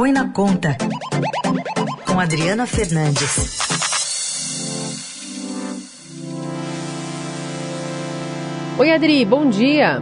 Põe na Conta, com Adriana Fernandes. Oi, Adri, bom dia.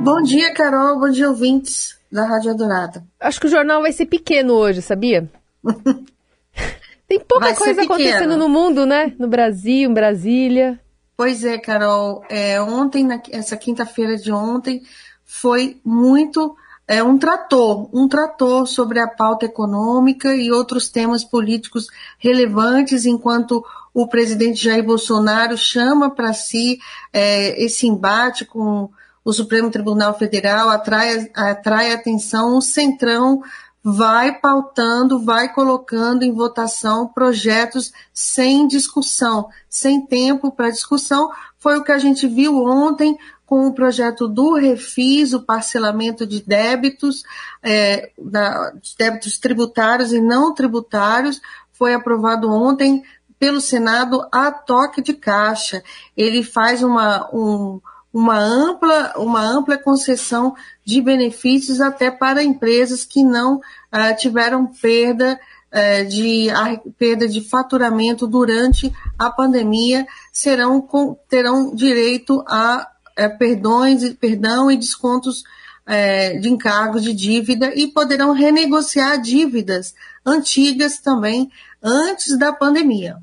Bom dia, Carol. Bom dia, ouvintes da Rádio Adorada. Acho que o jornal vai ser pequeno hoje, sabia? Tem pouca vai coisa acontecendo no mundo, né? No Brasil, em Brasília. Pois é, Carol. É, ontem, essa quinta-feira de ontem, foi muito é, um trator, um trator sobre a pauta econômica e outros temas políticos relevantes, enquanto o presidente Jair Bolsonaro chama para si é, esse embate com o Supremo Tribunal Federal, atrai, atrai atenção, o Centrão vai pautando, vai colocando em votação projetos sem discussão, sem tempo para discussão. Foi o que a gente viu ontem com o projeto do Refis, o parcelamento de débitos, é, da, de débitos tributários e não tributários, foi aprovado ontem pelo Senado a toque de caixa. Ele faz uma, um, uma ampla, uma ampla concessão de benefícios até para empresas que não uh, tiveram perda uh, de perda de faturamento durante a pandemia serão terão direito a uh, perdões, perdão e descontos de encargos de dívida e poderão renegociar dívidas antigas também antes da pandemia.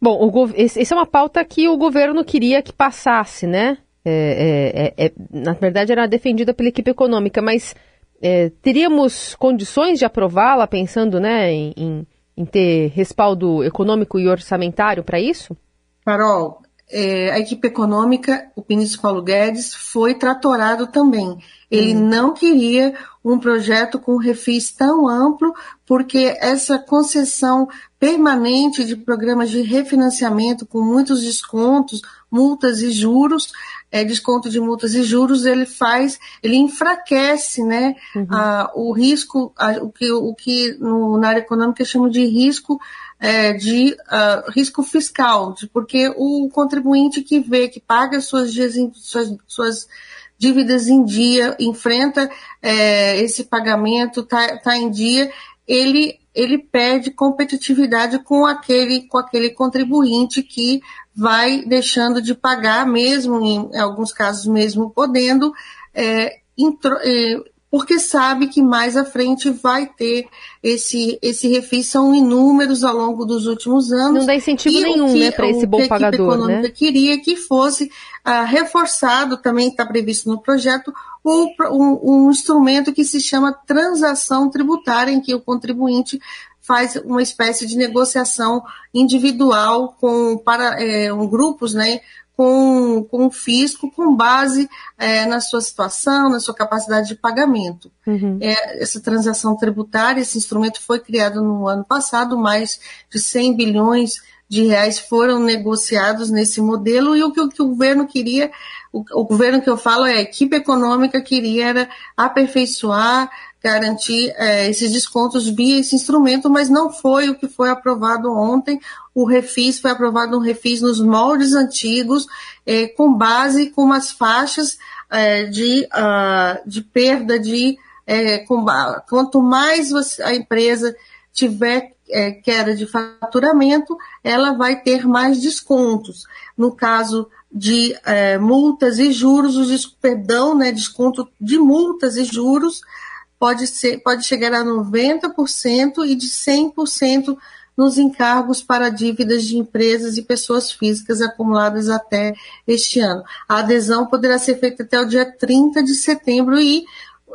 Bom, o, esse é uma pauta que o governo queria que passasse, né? É, é, é, é na verdade, era defendida pela equipe econômica, mas é, teríamos condições de aprová-la pensando né, em, em, em, ter respaldo econômico e orçamentário para isso? Carol, é, a equipe econômica, o ministro Paulo Guedes, foi tratorado também. Ele hum. não queria um projeto com refis tão amplo, porque essa concessão permanente de programas de refinanciamento com muitos descontos, multas e juros, é, desconto de multas e juros, ele faz, ele enfraquece né, uhum. a, o risco, a, o que, o que no, na área econômica chamam de risco é, de uh, risco fiscal, de, porque o contribuinte que vê, que paga suas, suas, suas dívidas em dia, enfrenta é, esse pagamento, está tá em dia, ele, ele perde competitividade com aquele, com aquele contribuinte que vai deixando de pagar, mesmo em, alguns casos mesmo podendo, é, intro, é, porque sabe que mais à frente vai ter esse, esse refis, são inúmeros ao longo dos últimos anos. Não dá incentivo nenhum, que, né, para esse bom pagador, a econômica né? queria que fosse ah, reforçado, também está previsto no projeto, um, um, um instrumento que se chama transação tributária, em que o contribuinte faz uma espécie de negociação individual com para é, um, grupos, né, com, com o fisco com base é, na sua situação, na sua capacidade de pagamento. Uhum. É, essa transação tributária, esse instrumento foi criado no ano passado, mais de 100 bilhões de reais foram negociados nesse modelo e o que, o, que o governo queria, o, o, governo que eu falo é a equipe econômica queria era aperfeiçoar, garantir é, esses descontos via esse instrumento, mas não foi o que foi aprovado ontem. O refis foi aprovado um refis nos moldes antigos, é, com base com umas faixas é, de, uh, de perda de é, com, quanto mais você, a empresa tiver é, queda de faturamento, ela vai ter mais descontos. No caso de é, multas e juros, o perdão, né, desconto de multas e juros pode, ser, pode chegar a 90% e de 100% nos encargos para dívidas de empresas e pessoas físicas acumuladas até este ano. A adesão poderá ser feita até o dia 30 de setembro e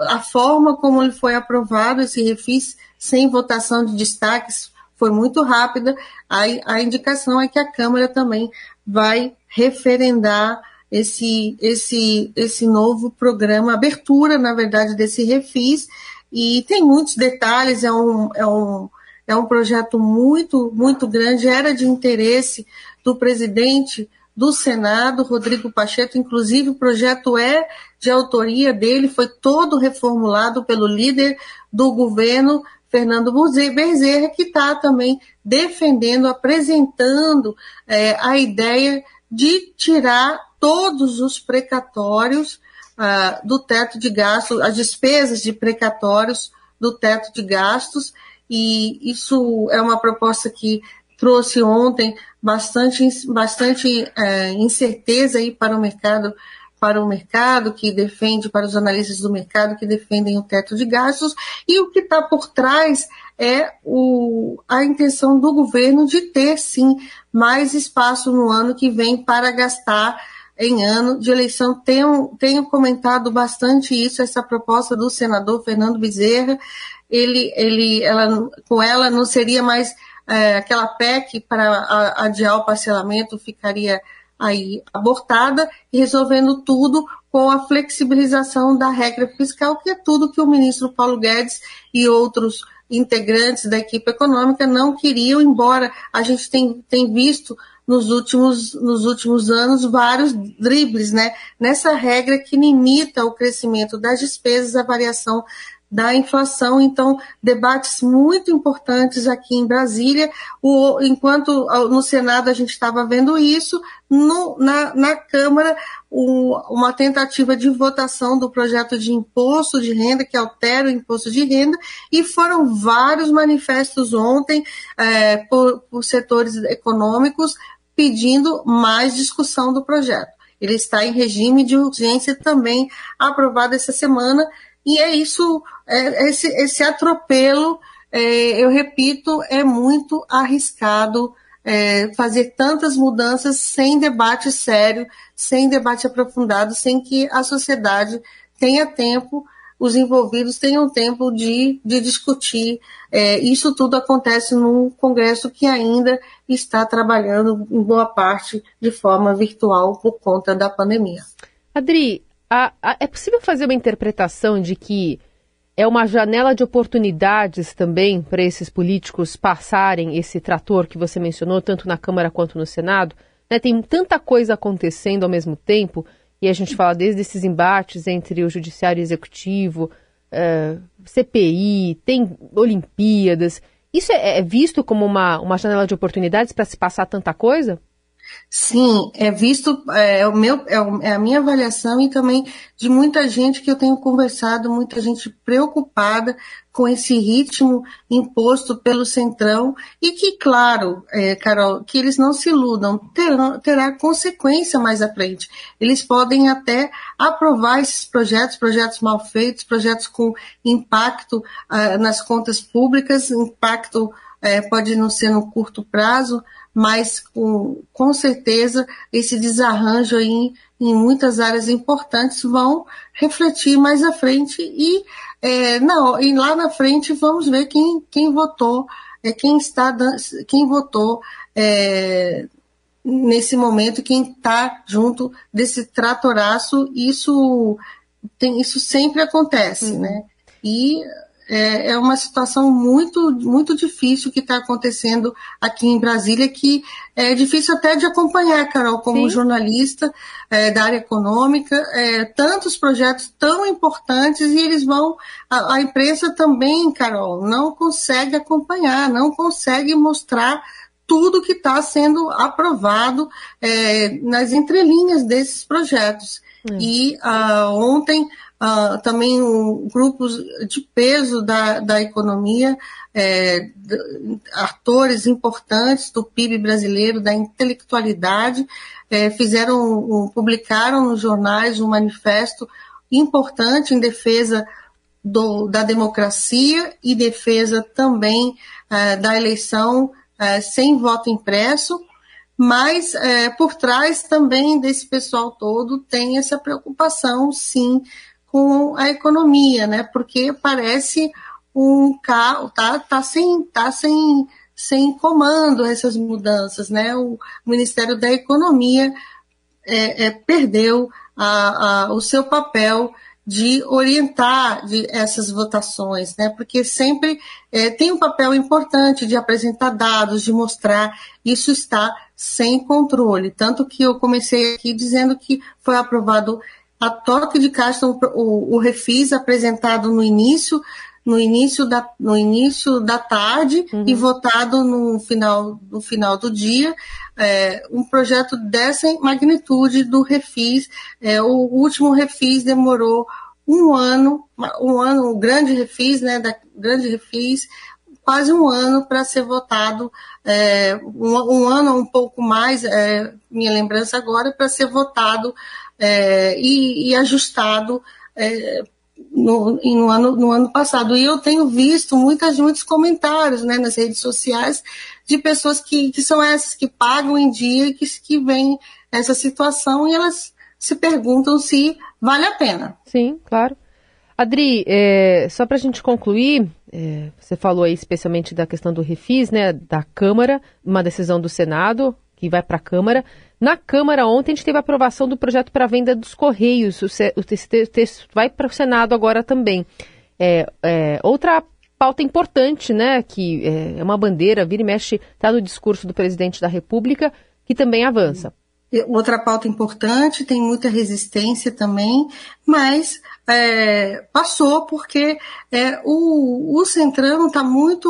a forma como ele foi aprovado, esse refis, sem votação de destaques, foi muito rápida. A, a indicação é que a Câmara também vai referendar esse, esse, esse novo programa, abertura, na verdade, desse refis, e tem muitos detalhes, é um, é um, é um projeto muito, muito grande, era de interesse do presidente do Senado, Rodrigo Pacheco, inclusive o projeto é de autoria dele, foi todo reformulado pelo líder do governo, Fernando Bezerra, que está também defendendo, apresentando é, a ideia de tirar todos os precatórios uh, do teto de gasto, as despesas de precatórios do teto de gastos, e isso é uma proposta que trouxe ontem bastante, bastante é, incerteza aí para o mercado para o mercado que defende, para os analistas do mercado que defendem o teto de gastos, e o que está por trás é o, a intenção do governo de ter, sim, mais espaço no ano que vem para gastar em ano de eleição. Tenho, tenho comentado bastante isso, essa proposta do senador Fernando Bezerra. Ele, ele, ela, com ela não seria mais é, aquela PEC para adiar o parcelamento, ficaria aí abortada e resolvendo tudo com a flexibilização da regra fiscal, que é tudo que o ministro Paulo Guedes e outros integrantes da equipe econômica não queriam, embora a gente tem, tem visto nos últimos, nos últimos anos vários dribles né, nessa regra que limita o crescimento das despesas, a variação da inflação. Então, debates muito importantes aqui em Brasília. O, enquanto no Senado a gente estava vendo isso, no, na, na, Câmara, o, uma tentativa de votação do projeto de imposto de renda, que altera o imposto de renda, e foram vários manifestos ontem é, por, por setores econômicos pedindo mais discussão do projeto. Ele está em regime de urgência também aprovado essa semana e é isso, é, esse, esse atropelo, é, eu repito, é muito arriscado é, fazer tantas mudanças sem debate sério, sem debate aprofundado, sem que a sociedade tenha tempo, os envolvidos tenham tempo de, de discutir. É, isso tudo acontece num Congresso que ainda está trabalhando, em boa parte, de forma virtual por conta da pandemia. Adri, a, a, é possível fazer uma interpretação de que é uma janela de oportunidades também para esses políticos passarem esse trator que você mencionou, tanto na Câmara quanto no Senado? Né, tem tanta coisa acontecendo ao mesmo tempo, e a gente fala desde esses embates entre o Judiciário e o Executivo, é, CPI, tem Olimpíadas. Isso é, é visto como uma, uma janela de oportunidades para se passar tanta coisa? Sim, é visto, é, o meu, é, é, a minha avaliação e também de muita gente que eu tenho conversado, muita gente preocupada com esse ritmo imposto pelo Centrão e que, claro, é, Carol, que eles não se iludam, terão, terá consequência mais à frente. Eles podem até aprovar esses projetos, projetos mal feitos, projetos com impacto uh, nas contas públicas, impacto uh, pode não ser no curto prazo, mas com, com certeza esse desarranjo aí em muitas áreas importantes vão refletir mais à frente e, é, na, e lá na frente vamos ver quem, quem votou, é, quem está quem votou é, nesse momento, quem está junto desse tratoraço, isso tem, isso sempre acontece, uhum. né? E é, é uma situação muito, muito difícil que está acontecendo aqui em Brasília, que é difícil até de acompanhar, Carol, como Sim. jornalista é, da área econômica, é, tantos projetos tão importantes e eles vão, a, a imprensa também, Carol, não consegue acompanhar, não consegue mostrar tudo que está sendo aprovado é, nas entrelinhas desses projetos. É. E uh, ontem uh, também um, grupos de peso da, da economia, é, atores importantes do PIB brasileiro, da intelectualidade, é, fizeram, publicaram nos jornais um manifesto importante em defesa do, da democracia e defesa também é, da eleição é, sem voto impresso, mas é, por trás também desse pessoal todo tem essa preocupação, sim, com a economia, né? Porque parece um carro, tá, tá sem, tá sem, sem comando essas mudanças, né? O Ministério da Economia é, é, perdeu a, a, o seu papel de orientar de essas votações, né? Porque sempre é, tem um papel importante de apresentar dados, de mostrar isso está sem controle. Tanto que eu comecei aqui dizendo que foi aprovado a toque de caixa, o, o refis apresentado no início, no início da, no início da tarde uhum. e votado no final, no final do dia, é, um projeto dessa magnitude do refis. É, o último refis demorou um ano, um ano, um grande refis, né, da grande refis, quase um ano para ser votado, é, um, um, ano um pouco mais, é, minha lembrança agora, para ser votado é, e, e, ajustado é, no, no, ano, no ano passado. E eu tenho visto muitas, muitos comentários né, nas redes sociais de pessoas que, que são essas que pagam em dia e que, que veem essa situação e elas se perguntam se vale a pena. Sim, claro. Adri, é, só para a gente concluir, é, você falou aí especialmente da questão do refis, né, da Câmara, uma decisão do Senado que vai para a Câmara. Na Câmara ontem a gente teve a aprovação do projeto para venda dos Correios. O, texto vai para o Senado agora também. É, é, outra pauta importante, né, que é, é uma bandeira, vira e mexe, está no discurso do presidente da República, que também avança. Outra pauta importante, tem muita resistência também, mas é, passou porque é, o, o Centrão está muito.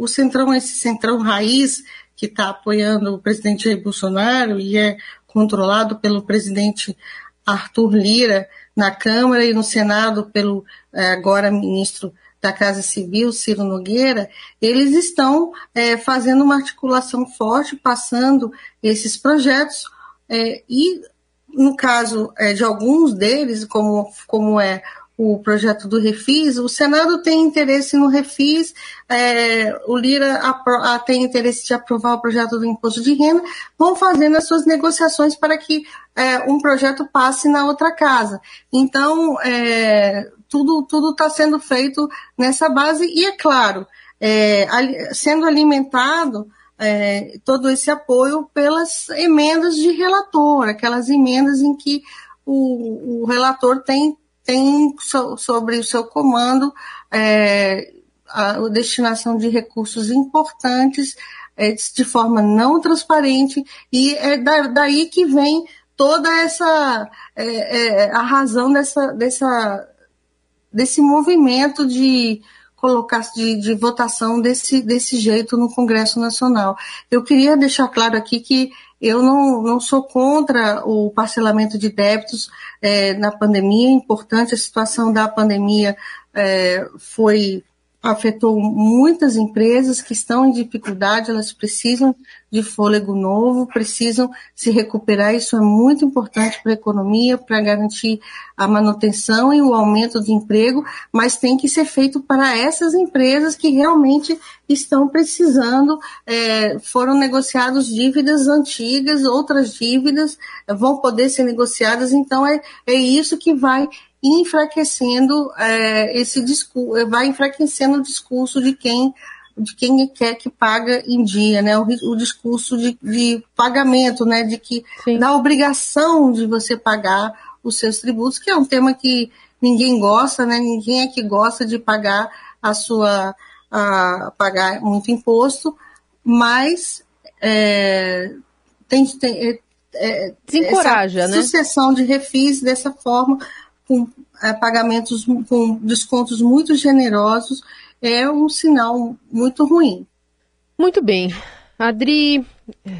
O Centrão, esse Centrão raiz, que está apoiando o presidente Jair Bolsonaro e é controlado pelo presidente Arthur Lira na Câmara e no Senado pelo é, agora ministro da Casa Civil, Ciro Nogueira, eles estão é, fazendo uma articulação forte, passando esses projetos é, e, no caso é, de alguns deles, como, como é o projeto do Refis, o Senado tem interesse no Refis, é, o Lira a, tem interesse de aprovar o projeto do imposto de renda, vão fazendo as suas negociações para que é, um projeto passe na outra casa. Então, é, tudo está sendo feito nessa base, e é claro, é, sendo alimentado é, todo esse apoio pelas emendas de relator, aquelas emendas em que o, o relator tem, tem so, sobre o seu comando é, a, a, destinação de recursos importantes é, de forma não transparente, e é da, daí que vem toda essa é, é, a razão dessa, dessa, desse movimento de colocasse de, de, votação desse, desse jeito no Congresso Nacional. Eu queria deixar claro aqui que eu não, não sou contra o parcelamento de débitos é, na pandemia, é importante, a situação da pandemia é, foi afetou muitas empresas que estão em dificuldade, elas precisam de fôlego novo, precisam se recuperar. Isso é muito importante para a economia, para garantir a manutenção e o aumento de emprego, mas tem que ser feito para essas empresas que realmente estão precisando. É, foram negociadas dívidas antigas, outras dívidas vão poder ser negociadas, então é, é isso que vai enfraquecendo é, esse discurso, vai enfraquecendo o discurso de quem de quem quer que paga em dia, né? O, o discurso de, de, pagamento, né? De que Sim. da obrigação de você pagar os seus tributos, que é um tema que ninguém gosta, né? Ninguém é que gosta de pagar a sua a pagar muito imposto, mas é, tem, tem é, é Desencoraja, né? Sucessão de refis dessa forma com é, pagamentos com descontos muito generosos é um sinal muito ruim. Muito bem. Adri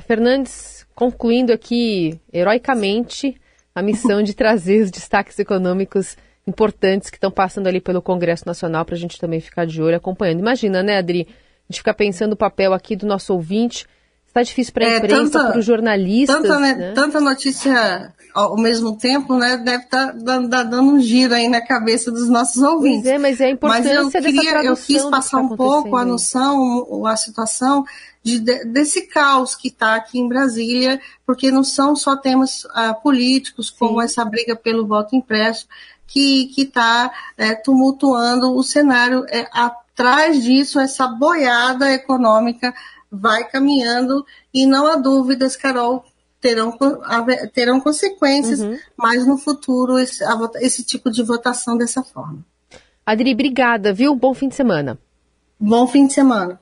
Fernandes concluindo aqui heroicamente a missão de trazer os destaques econômicos importantes que estão passando ali pelo Congresso Nacional para a gente também ficar de olho acompanhando. Imagina, né, Adri? A gente ficar pensando o papel aqui do nosso ouvinte. Está difícil para a é, imprensa, para os jornalistas. Tanta, né, tanta notícia ao mesmo tempo, né, deve estar tá dando, um giro aí na cabeça dos nossos ouvintes. Pois é, mas é a importância mas eu queria, Eu quis passar um pouco a noção, a situação de, de, desse caos que está aqui em Brasília, porque não são só temas uh, políticos, como Sim. essa briga pelo voto impresso, que está é, tumultuando o cenário. É, atrás disso, essa boiada econômica vai caminhando e não há dúvidas, Carol, terão, terão consequências, uhum. mas no futuro esse, esse tipo de votação dessa forma. Adri, obrigada, viu? Bom fim de semana. Bom fim de semana.